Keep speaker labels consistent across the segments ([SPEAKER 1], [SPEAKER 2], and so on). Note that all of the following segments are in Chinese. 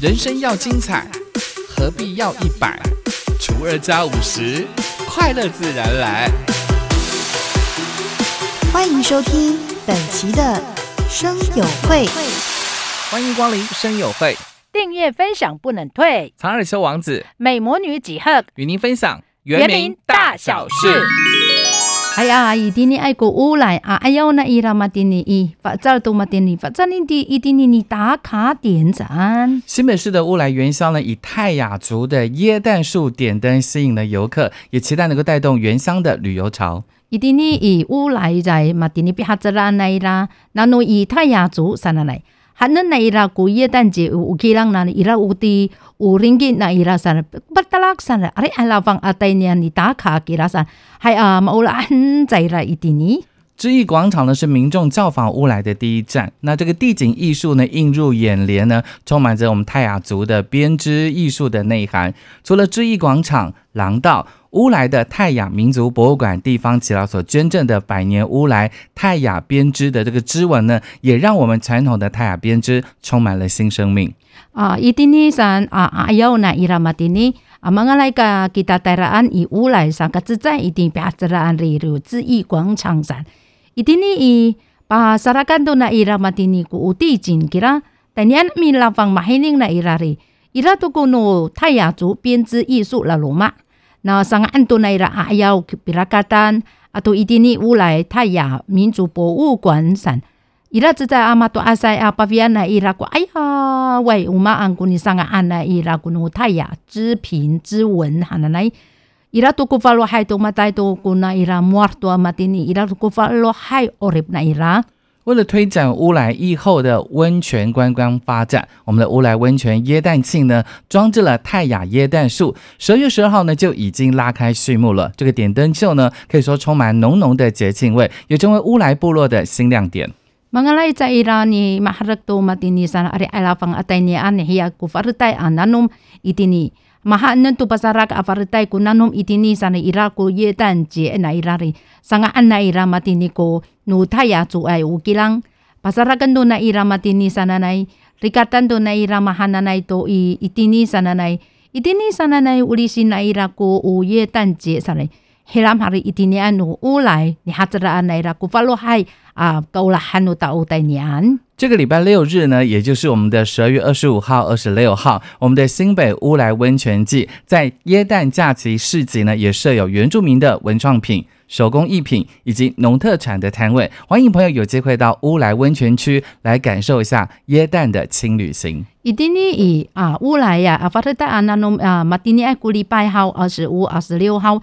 [SPEAKER 1] 人生要精彩，何必要一百除二加五十，快乐自然来。
[SPEAKER 2] 欢迎收听本期的生友会。
[SPEAKER 1] 欢迎光临生友会，
[SPEAKER 3] 订阅分享不能退，
[SPEAKER 1] 长耳修王子
[SPEAKER 3] 美魔女几何
[SPEAKER 1] 与您分享
[SPEAKER 3] 原名大小事。哎呀，一定你爱过乌来啊！哎呦，那伊拉马丁尼伊发这都马丁尼发这里的一定你你打卡点赞。
[SPEAKER 1] 新北市的乌来元宵呢，以泰雅族的椰蛋树点灯吸引了游客，也期待能够带动原乡的旅游潮。
[SPEAKER 3] 一定你以乌来在马丁尼比哈泽拉那伊拉，那侬以泰雅族上来来。还能来一拉过夜但是有几人那伊拉有的有人机那伊拉三不不得了算了阿里阿拉放阿带你阿打卡给拉三还啊阿姆拉很在意了一点点
[SPEAKER 1] 知意广场呢是民众造访乌来的第一站。那这个地景艺术呢映入眼帘呢，充满着我们泰雅族的编织艺术的内涵。除了知意广场、廊道。乌来的泰雅民族博物馆地方耆老所捐赠的百年乌来泰雅编织的这个织纹呢，也让我们传统的泰雅编织充满了新生命。
[SPEAKER 3] 啊，伊丁尼山啊啊有那伊拉马丁尼啊，马来个吉达泰拉安以乌来上个自在一定表自然例如知意广场上，伊甸尼伊把萨拉干多那伊拉马蒂尼古乌地进去啦，但年米拉方马黑宁那伊拉里，伊拉都过诺泰雅族编织艺术拉罗马，那上安多那伊拉阿要比拉嘎丹，阿都伊甸尼乌来泰雅民族博物馆展。伊拉只在阿玛多阿塞阿巴比亚那伊拉古，哎呀喂，我妈安古尼上个安那伊拉古诺泰雅之平之文哈奶奶。族博物馆上，伊拉只在阿玛多阿塞阿巴维安那伊拉过，哎呀喂，我们安古尼上安那伊拉古努泰雅织品织纹哈那来，伊拉都古法罗海多马带多古那伊拉莫尔多马丁尼伊拉都古法罗海奥里那伊拉。
[SPEAKER 1] 为了推展乌来疫后的温泉观光发展，我们的乌来温泉椰蛋庆呢，装置了泰雅椰蛋树。十二月十二号呢，就已经拉开序幕了。这个点灯秀呢，可以说充满浓浓的节庆味，也成为乌来部落的新亮点。
[SPEAKER 3] Mengenai cairan ni maharak tu mati ni sana ari alafang atay ni an hiya ku fartay ananum itini mahaan tu pasarak afartay ku nanum itini sana ira ku yetan je na irari sanga an na ira mati ni ko nu taya tu ay ukilang pasarakan tu na ira mati ni sana nay rikatan tu na ira mahana nay to i itini sana nay itini sana nay ulisin na ira ku u yetan je sana heram hari itini anu ulay ni hatraan na ira ku falo hay 啊，够了，汉努到五年。
[SPEAKER 1] 这个礼拜六日呢，也就是我们的十二月二十五号、二十六号，我们的新北乌来温泉季在耶诞假期市集呢，也设有原住民的文创品。手工艺品以及农特产的摊位，欢迎朋友有机会到乌来温泉区来感受一下耶诞的轻旅行。
[SPEAKER 3] 一定呢，以啊乌来呀，啊发特带啊那侬啊马丁尼埃古礼拜号二十五、二十六号，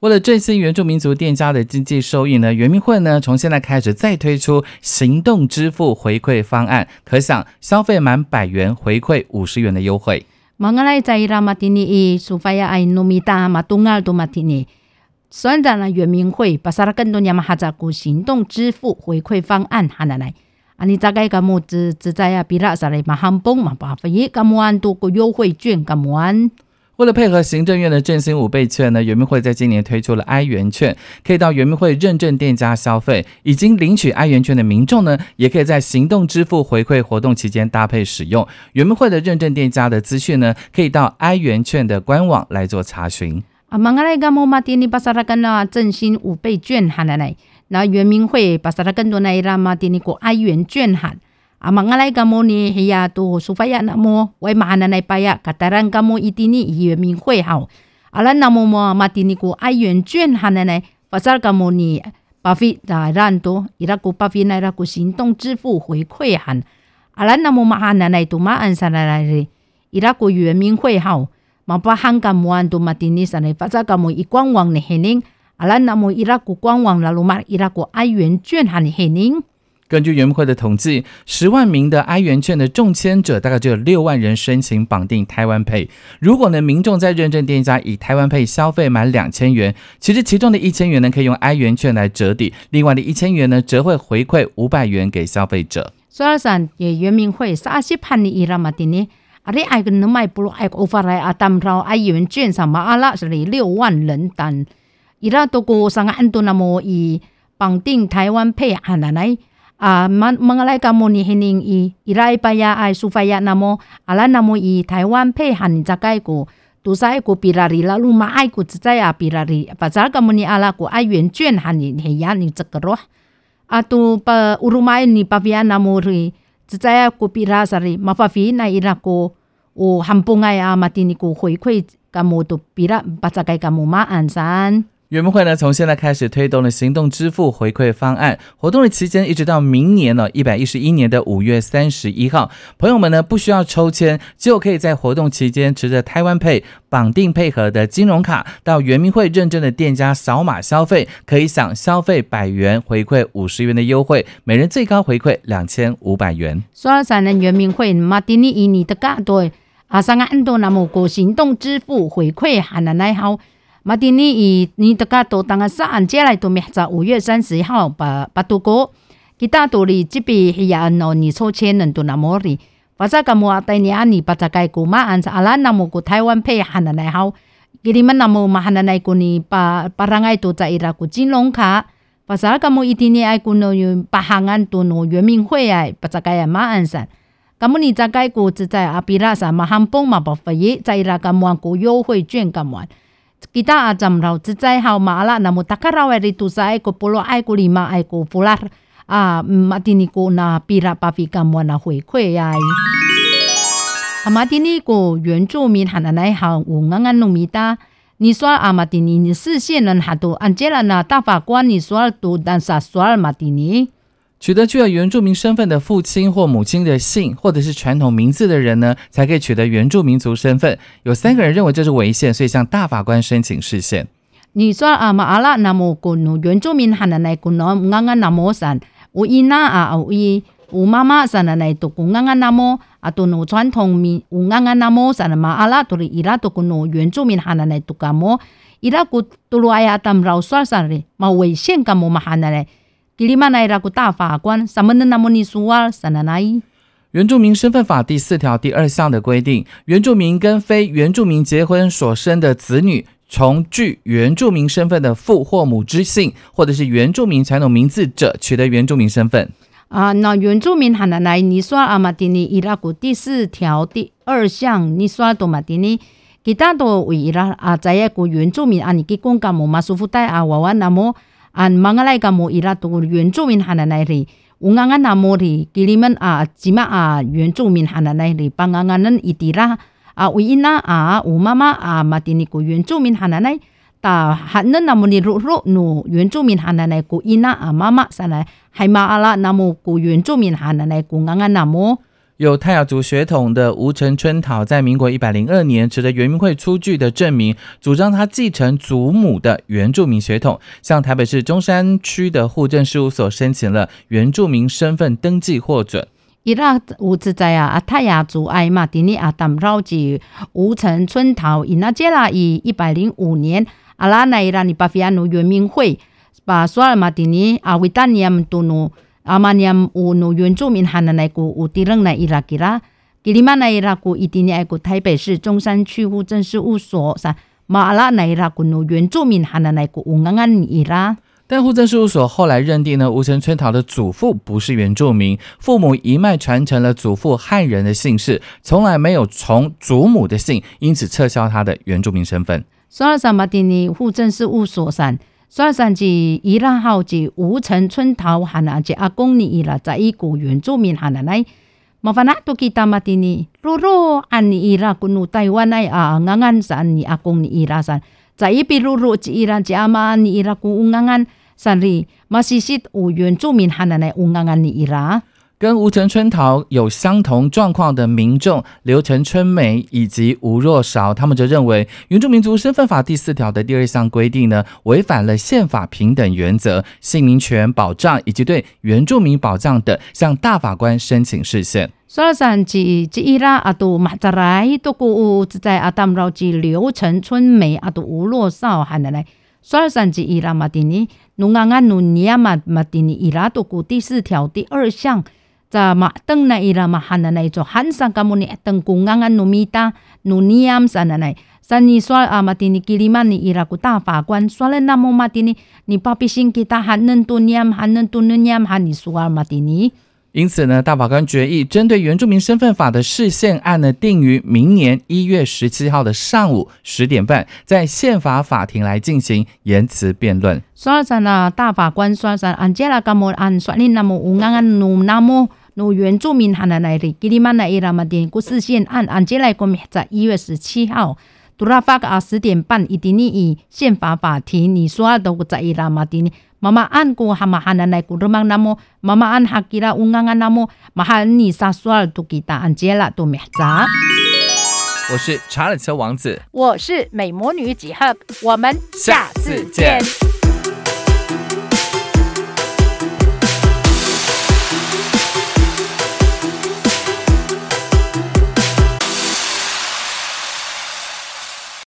[SPEAKER 1] 为了振兴原住民族店家的经济收益呢，圆明会呢从现在开始再推出行动支付回馈方案，可想消费满百元回馈五十元的优惠。
[SPEAKER 3] Mengenai cairan mati ni supaya ai numita matungal tu mati ni，虽然呢圆明会把萨拉更多年嘛哈在股行动支付回馈方案哈来来。啊，你大概咁么只只在啊，比拉萨来马汉崩嘛，把费耶咁么安多个优惠券咁么安。
[SPEAKER 1] 为了配合行政院的振兴五倍券呢，圆明会在今年推出了 i 元券，可以到圆明会认证店家消费。已经领取 i 元券的民众呢，也可以在行动支付回馈活动期间搭配使用。圆明会的认证店家的资讯呢，可以到 i 元券的官网来做查询。
[SPEAKER 3] 啊，马来个么嘛，店里巴萨拉跟那振兴五倍券喊来来。那圆明会把萨拉更多那伊拉嘛的那个爱元券哈，啊嘛来个么呢？嘿呀，都苏菲亚那么为嘛那那拜呀？卡达兰个么一定呢？圆明会好，啊啦那么么嘛的那个爱元券哈那呢？把萨个么呢？巴菲啊让多伊拉个巴菲那拉个行动支付回馈哈，啊啦那么嘛哈那那都嘛按上来来的，伊拉个圆明会好，嘛把香港么安都嘛的呢上来，把萨个么一官网呢嘿宁。阿拉那么伊拉国官网啦，罗马伊拉国爱元券哈尼黑宁，
[SPEAKER 1] 根据原民会的统计，十万名的 i 元券的中签者，大概就有六万人申请绑定台湾 Pay。如果呢，民众在认证店家以台湾 Pay 消费满两千元，其实其中的一千元呢，可以用 i 元券来折抵，另外的一千元呢，则会回馈五百元给消费者。
[SPEAKER 3] 所以说，也原民会三十盘的伊拉嘛的呢，啊，你爱个能买不如爱个发来啊，当然 i 元券上嘛阿拉是里六万人单，伊拉都过上个安多那么以绑定台湾 Pay 啊奶奶。啊，曼曼个来甲莫尼肯定伊伊来拜呀，爱苏菲亚那么啊，咱那么伊台湾配合你只介个，都是比拉里啦，路嘛爱个只在啊比拉里，把只个莫尼阿拉个爱圆卷哈你呀你这个咯，啊都把乌鲁马尼巴菲亚那么哩，只在啊个比拉啥哩，马法菲那伊拉个，我很不爱啊，马蒂尼个回馈，甲莫都比拉把只介甲莫马安山。
[SPEAKER 1] 圆梦会呢，从现在开始推动了行动支付回馈方案，活动的期间一直到明年呢一百一十一年的五月三十一号，朋友们呢不需要抽签，就可以在活动期间持着台湾配绑定配合的金融卡到圆明会认证的店家扫码消费，可以享消费百元回馈五十元的优惠，每人最高回馈两千五百元。
[SPEAKER 3] 说三人圆明会马丁尼伊尼的嘎对阿三个安多那么过行动支付回馈还能来好。马丁尼以尼德加多当个上接来都明在五月三十一号把把度过，其他道理这边系呀喏你抽签人都那么哩，反正咁我带你安尼把这个古马安阿拉那么古台湾配汉的来好，给你们那么嘛汉的来古你把把人爱都在伊拉古金融卡，反正咁我一定你爱古喏有把行安都喏圆明会哎把这个呀马安山。咁你在该古只在阿比拉山马汉崩嘛不费耶，在伊拉咁玩古优惠券咁玩。Kita ajam rau cicai hau mala namu takarau eri tu sai ko polo ai ko lima ai ko fular a matini ko na pira pafika mo na hui kwe ai a matini ko 原住民喊的来好五安安农米达你说阿马蒂尼，你视线人还都按杰了呢？大
[SPEAKER 1] 取得具有原住民身份的父亲或母亲的姓，或者是传统名字的人呢，才可以取得原住民族身份。有三个人认为这是违宪，所以向大法官申请释宪。
[SPEAKER 3] 你说啊，马阿拉那么古努原住民喊的那古努啱啱那么散，我伊那啊，我伊我妈妈散的那都古啱啱那么啊，都努传统民我啱啱那么散的马阿拉都是伊拉都古努原住民喊的那都干么？伊拉古都罗哎呀，他们老说啥的，嘛违宪干么嘛喊的嘞？大法官，
[SPEAKER 1] 原住民身份法第四条第二项的规定，原住民跟非原住民结婚所生的子女，从具原住民身份的父或母之姓，或者是原住民传统名字者，取得原住民身份。
[SPEAKER 3] 啊，那原住民喊的来，你说阿玛丁尼伊拉古第四条第二项，你说多玛丁尼，其他都为伊拉啊，在一个原住民啊，你给公干姆马舒服带啊，娃娃那么。啊，忙个来个木伊拉土原住民汉奶奶里，我阿阿那木里给你们啊，今麦啊原住民汉奶奶里帮阿阿恁伊地啦啊，为因那啊我妈妈啊马第尼古原住民汉奶奶，打汉恁那么尼鲁鲁，侬原住民汉奶奶古伊那啊妈妈是来还冇阿拉那么古原住民汉奶奶古阿阿那木。
[SPEAKER 1] 有泰雅族血统的吴承春桃在民国一百零二年持着原民会出具的证明，主张他继承祖母的原住民血统，向台北市中山区的户政事务所申请了原住民身份登记获准。
[SPEAKER 3] 伊拉吴自在啊，阿泰雅族爱马丁尼阿达绕吉吴承春桃，伊那杰拉以一百零五年阿拉奈伊拉尼巴菲亚奴原民会把索尔马丁尼阿维达尼亚姆杜努。Amaniam unu 原住民汉的那个乌地人来伊拉吉拉，吉里曼来伊拉古伊蒂尼爱古台北市中山区户政事务所啥马拉来伊拉古努原住民汉的那个乌安安伊拉。
[SPEAKER 1] 但户政事务所后来认定呢，吴承春桃的祖父不是原住民，父母一脉传承了祖父汉人的姓氏，从来没有从祖母的姓，因此撤销他的原住民身份。
[SPEAKER 3] 索尔萨马蒂尼户政事务所上。算算是伊拉好是吴城村头汉人，是阿公尼伊拉在伊古原住民汉人来，麻烦那都给他们的呢。罗罗安尼伊拉古努台湾来啊，安安山尼阿公尼伊拉山，在伊边罗罗吉伊拉家嘛你伊拉古安安山里，马西西有原住民汉来有安安尼伊拉。
[SPEAKER 1] 跟吴城春桃有相同状况的民众刘成春梅以及吴若韶，他们就认为《原住民族身份法》第四条的第二项规定呢，违反了宪法平等原则、姓名权保障以及对原住民保障等，向大法官申请释宪。
[SPEAKER 3] 所以上即即伊拉阿杜马扎来都古在阿当绕及刘成春梅阿杜吴若韶喊的来，所以上即伊拉马蒂尼努安安努尼亚马马蒂尼伊拉都古第四条第二项。Za ma teng na ira mahana na ito hansa kamu ni teng kungangan numita nuniam sana na sani swal amatini kiliman ni ira ku ta fa quan swal na mo matini ni papising kita hanen tuniam hanen tuniam hani swal matini
[SPEAKER 1] 因此呢，大法官决议针对原住民身份法的释宪案呢，定于明年一月十七号的上午十点半，在宪法法庭来进行言辞辩论。
[SPEAKER 3] 说上呢，大法官说上，安杰拉噶么安说你那么乌安安努那么。努原住民哈那来的，吉里曼那伊拉马店故事线案，安接来过在一月十七号，杜拉发个啊十点半，一定你以宪法法庭，你说都在伊拉马店，妈妈安过哈马哈那来过罗曼那么，妈妈安哈吉拉乌安安那么，马哈你啥说都给他安接了都灭杂。
[SPEAKER 1] 我是查尔斯王子，
[SPEAKER 3] 我是美魔女几何，我们下次见。